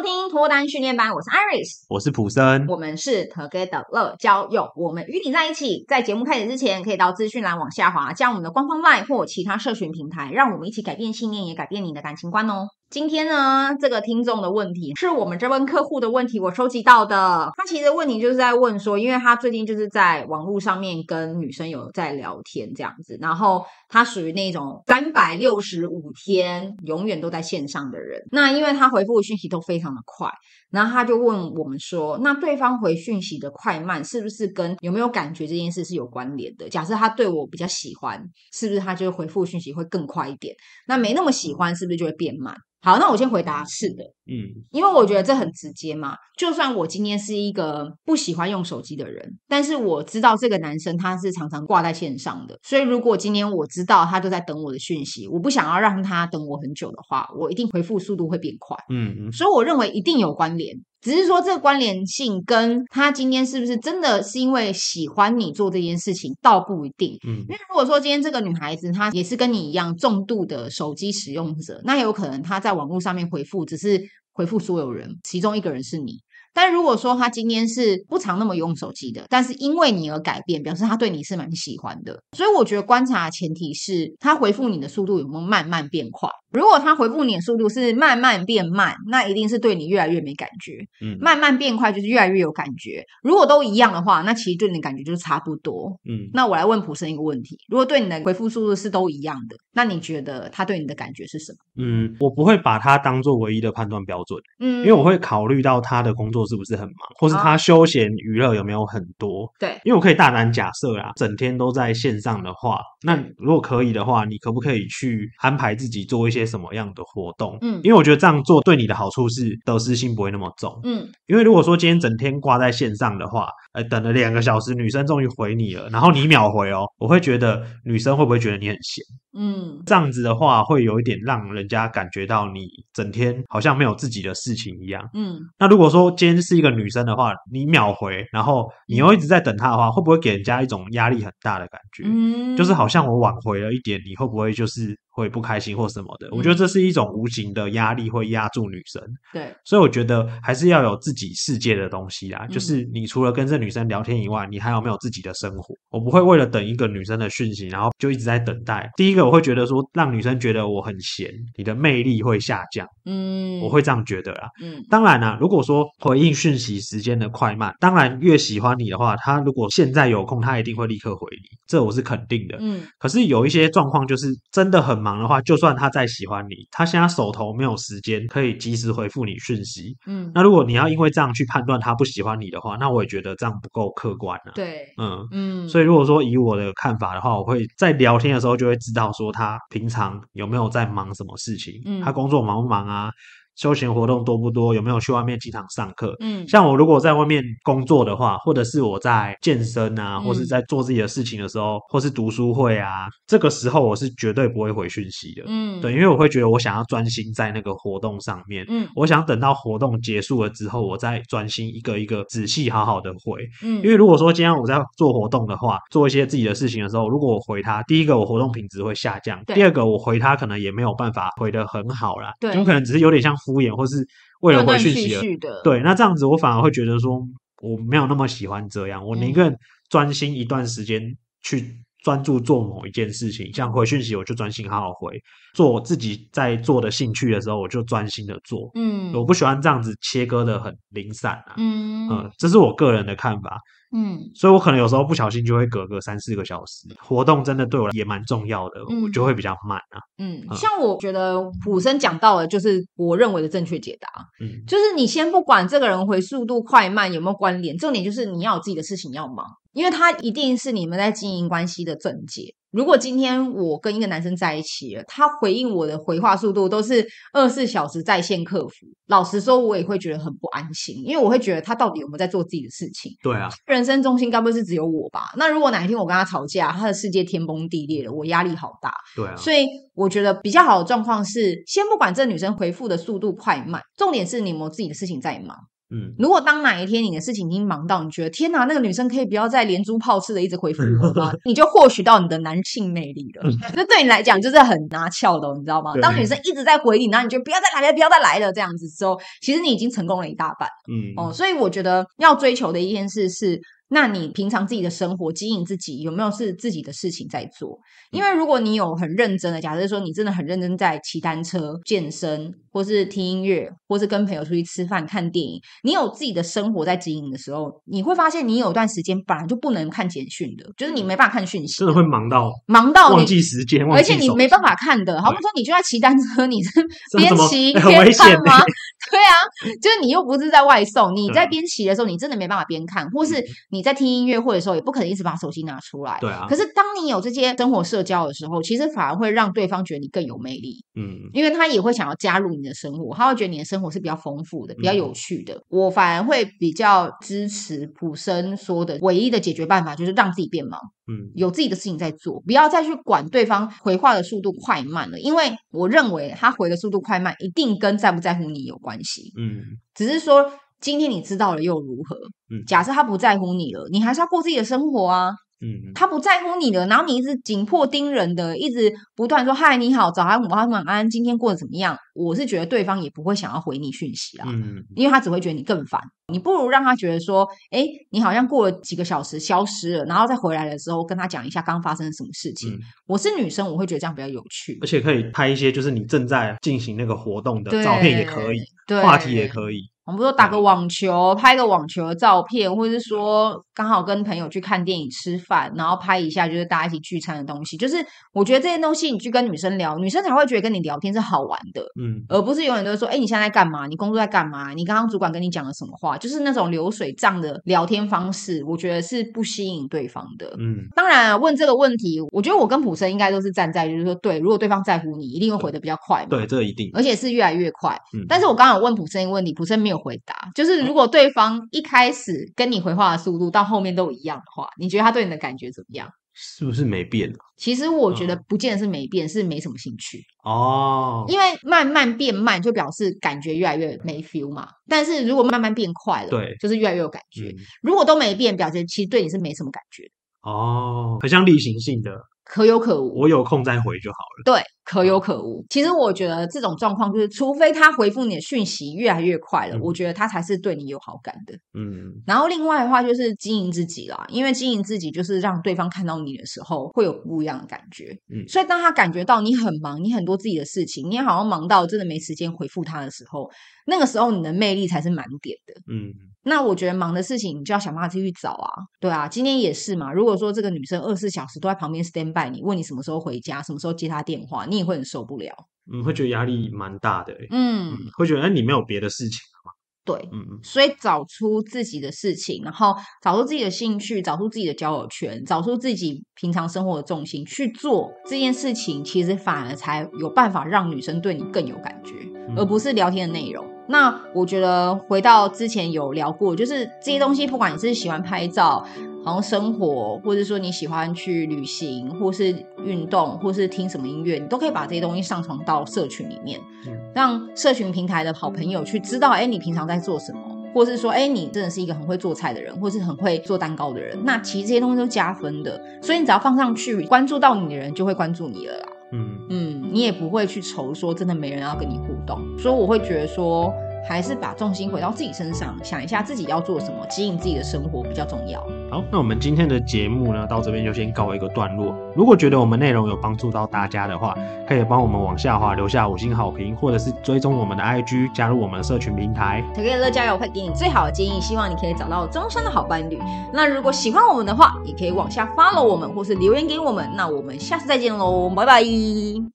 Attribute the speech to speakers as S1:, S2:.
S1: 收听脱单训练班，我是 Iris，
S2: 我是普森，
S1: 我们是 Together 乐交友，我们与你在一起。在节目开始之前，可以到资讯栏往下滑，加我们的官方 LINE 或其他社群平台，让我们一起改变信念，也改变你的感情观哦。今天呢，这个听众的问题是我们这位客户的问题，我收集到的。他其实问题就是在问说，因为他最近就是在网络上面跟女生有在聊天这样子，然后他属于那种三百六十五天永远都在线上的人。那因为他回复的讯息都非常的快，然后他就问我们说，那对方回讯息的快慢是不是跟有没有感觉这件事是有关联的？假设他对我比较喜欢，是不是他就回复讯息会更快一点？那没那么喜欢，是不是就会变慢？好，那我先回答。是的，嗯，因为我觉得这很直接嘛。就算我今天是一个不喜欢用手机的人，但是我知道这个男生他是常常挂在线上的，所以如果今天我知道他都在等我的讯息，我不想要让他等我很久的话，我一定回复速度会变快，嗯嗯，所以我认为一定有关联。只是说这个关联性跟他今天是不是真的是因为喜欢你做这件事情，倒不一定。嗯，因为如果说今天这个女孩子她也是跟你一样重度的手机使用者，那有可能她在网络上面回复只是回复所有人，其中一个人是你。但如果说他今天是不常那么用手机的，但是因为你而改变，表示他对你是蛮喜欢的。所以我觉得观察的前提是他回复你的速度有没有慢慢变快。如果他回复你的速度是慢慢变慢，那一定是对你越来越没感觉。嗯，慢慢变快就是越来越有感觉。如果都一样的话，那其实对你的感觉就是差不多。嗯，那我来问普生一个问题：如果对你的回复速度是都一样的，那你觉得他对你的感觉是什么？
S2: 嗯，我不会把他当做唯一的判断标准。嗯，因为我会考虑到他的工作是不是很忙，或是他休闲娱乐有没有很多。对，因为我可以大胆假设啦，整天都在线上的话，那如果可以的话，你可不可以去安排自己做一些？些什么样的活动？嗯，因为我觉得这样做对你的好处是得失心不会那么重。嗯，因为如果说今天整天挂在线上的话，呃，等了两个小时，女生终于回你了，然后你秒回哦，我会觉得女生会不会觉得你很闲？嗯，这样子的话会有一点让人家感觉到你整天好像没有自己的事情一样。嗯，那如果说今天是一个女生的话，你秒回，然后你又一直在等她的话，会不会给人家一种压力很大的感觉？嗯，就是好像我晚回了一点，你会不会就是？会不开心或什么的，我觉得这是一种无形的压力，会压住女生。对，所以我觉得还是要有自己世界的东西啦。就是你除了跟这女生聊天以外，你还有没有自己的生活？我不会为了等一个女生的讯息，然后就一直在等待。第一个，我会觉得说，让女生觉得我很闲，你的魅力会下降。嗯，我会这样觉得啦。嗯，当然啦，如果说回应讯息时间的快慢，当然越喜欢你的话，他如果现在有空，他一定会立刻回你，这我是肯定的。嗯，可是有一些状况就是真的很忙。忙的话，就算他再喜欢你，他现在手头没有时间可以及时回复你讯息。嗯，那如果你要因为这样去判断他不喜欢你的话，那我也觉得这样不够客观了。对，嗯嗯，所以如果说以我的看法的话，我会在聊天的时候就会知道说他平常有没有在忙什么事情，嗯，他工作忙不忙啊？休闲活动多不多？有没有去外面机场上课？嗯，像我如果在外面工作的话，或者是我在健身啊，或是在做自己的事情的时候，嗯、或是读书会啊，这个时候我是绝对不会回讯息的。嗯，对，因为我会觉得我想要专心在那个活动上面。嗯，我想等到活动结束了之后，我再专心一个一个仔细好好的回。嗯，因为如果说今天我在做活动的话，做一些自己的事情的时候，如果我回他，第一个我活动品质会下降，第二个我回他可能也没有办法回得很好啦。对，就可能只是有点像。敷衍，或是为了回讯息而的，对，那这样子我反而会觉得说我没有那么喜欢这样，我宁愿专心一段时间去专注做某一件事情，像回讯息我就专心好好回，做我自己在做的兴趣的时候我就专心的做，嗯，我不喜欢这样子切割的很零散啊，嗯。嗯，这是我个人的看法。嗯，所以我可能有时候不小心就会隔个三四个小时，活动真的对我也蛮重要的，嗯、我就会比较慢啊。嗯，嗯像我觉得普生讲到的，就是我认为的正确解答。嗯，就是你先不管这个人回速度快慢有没有关联，重点就是你要有自己的事情要忙，因为他一定是你们在经营关系的症结。如果今天我跟一个男生在一起了，他回应我的回话速度都是二十四小时在线客服，老实说，我也会觉得很不安心，因为我会觉得他到底有没有在做自己的事情？对啊，人生中心该不会是只有我吧？那如果哪一天我跟他吵架，他的世界天崩地裂了，我压力好大。对啊，所以我觉得比较好的状况是，先不管这女生回复的速度快慢，重点是你有没有自己的事情在忙。
S1: 嗯，如果当哪一天你的事情已经忙到你觉得天哪，那个女生可以不要再连珠炮似的一直回复我吗？你就获取到你的男性魅力了。那对你来讲就是很拿翘的，你知道吗？当女生一直在回你，然后你就不要再来了，不要再来了这样子之后，其实你已经成功了一大半。嗯哦，所以我觉得要追求的一件事是。那你平常自己的生活经营自己有没有是自己的事情在做？因为如果你有很认真的，假设说你真的很认真在骑单车、健身，或是听音乐，或是跟朋友出去吃饭、看电影，你有自己的生活在经营的时候，你会发现你有段时间本来就不能看简讯的，就是你没办法看讯息，
S2: 真的会忙到
S1: 忙到
S2: 忘记时间，
S1: 而且你没办法看的。好比说你就在骑单车，你是边骑边看吗？对啊，就是你又不是在外送，你在边骑的时候，你真的没办法边看，或是你在听音乐会的时候，也不可能一直把手机拿出来。
S2: 对啊。
S1: 可是当你有这些生活社交的时候，其实反而会让对方觉得你更有魅力。嗯，因为他也会想要加入你的生活，他会觉得你的生活是比较丰富的、比较有趣的。嗯、我反而会比较支持普生说的，唯一的解决办法就是让自己变忙。嗯，有自己的事情在做，不要再去管对方回话的速度快慢了，因为我认为他回的速度快慢一定跟在不在乎你有关系。嗯，只是说今天你知道了又如何？嗯，假设他不在乎你了，你还是要过自己的生活啊。嗯，他不在乎你了，然后你一直紧迫盯人的，一直不断说嗨，你好，早安，午安，晚安，今天过得怎么样？我是觉得对方也不会想要回你讯息啊，嗯，因为他只会觉得你更烦。你不如让他觉得说，哎，你好像过了几个小时消失了，然后再回来的时候跟他讲一下刚发生了什么事情。嗯，我是女生，我会觉得这样比较有趣，
S2: 而且可以拍一些就是你正在进行那个活动的照片也可以，对，话题也可以。
S1: 我们说打个网球，拍个网球的照片，或者是说刚好跟朋友去看电影、吃饭，然后拍一下就是大家一起聚餐的东西。就是我觉得这些东西你去跟女生聊，女生才会觉得跟你聊天是好玩的，嗯，而不是永远都是说，哎，你现在在干嘛？你工作在干嘛？你刚刚主管跟你讲了什么话？就是那种流水账的聊天方式，我觉得是不吸引对方的。嗯，当然问这个问题，我觉得我跟普生应该都是站在就是说，对，如果对方在乎你，一定会回的比较快嘛。
S2: 对，这个一定，
S1: 而且是越来越快。嗯，但是我刚刚有问普生一个问题，普生没有回答，就是如果对方一开始跟你回话的速度到后面都一样的话，你觉得他对你的感觉怎么样？
S2: 是不是没变？
S1: 其实我觉得不见得是没变，是没什么兴趣哦。因为慢慢变慢，就表示感觉越来越没 feel 嘛。但是如果慢慢变快了，对，就是越来越有感觉。如果都没变，表示其实对你是没什么感觉
S2: 哦，很像例行性的。
S1: 可有可无，
S2: 我有空再回就好了。
S1: 对，可有可无。其实我觉得这种状况就是，除非他回复你的讯息越来越快了，嗯、我觉得他才是对你有好感的。嗯。然后另外的话就是经营自己啦，因为经营自己就是让对方看到你的时候会有不一样的感觉。嗯。所以当他感觉到你很忙，你很多自己的事情，你好像忙到真的没时间回复他的时候，那个时候你的魅力才是满点的。嗯。那我觉得忙的事情，你就要想办法继续找啊，对啊，今天也是嘛。如果说这个女生二十四小时都在旁边 stand by 你，问你什么时候回家，什么时候接她电话，你也会很受不了。
S2: 嗯，会觉得压力蛮大的。嗯，会觉得哎，你没有别的事情吗？
S1: 对，嗯嗯。所以找出自己的事情，然后找出自己的兴趣，找出自己的交友圈，找出自己平常生活的重心去做这件事情，其实反而才有办法让女生对你更有感觉，嗯，而不是聊天的内容。那我觉得回到之前有聊过，就是这些东西，不管你是喜欢拍照，好像生活，或者说你喜欢去旅行，或是运动，或是听什么音乐，你都可以把这些东西上传到社群里面，让社群平台的好朋友去知道，哎，你平常在做什么，或是说，哎，你真的是一个很会做菜的人，或是很会做蛋糕的人，那其实这些东西都加分的，所以你只要放上去，关注到你的人就会关注你了啦。嗯。嗯，你也不会去愁说真的没人要跟你互动，所以我会觉得说，还是把重心回到自己身上，想一下自己要做什么，经营自己的生活比较重要。
S2: 好，那我们今天的节目呢，到这边就先告一个段落。如果觉得我们内容有帮助到大家的话，可以帮我们往下滑留下五星好评，或者是追踪我们的 IG，加入我们的社群平台。
S1: 特给乐加油会给你最好的建议，希望你可以找到终身的好伴侣。那如果喜欢我们的话，也可以往下 follow 我们，或是留言给我们。那我们下次再见喽，拜拜。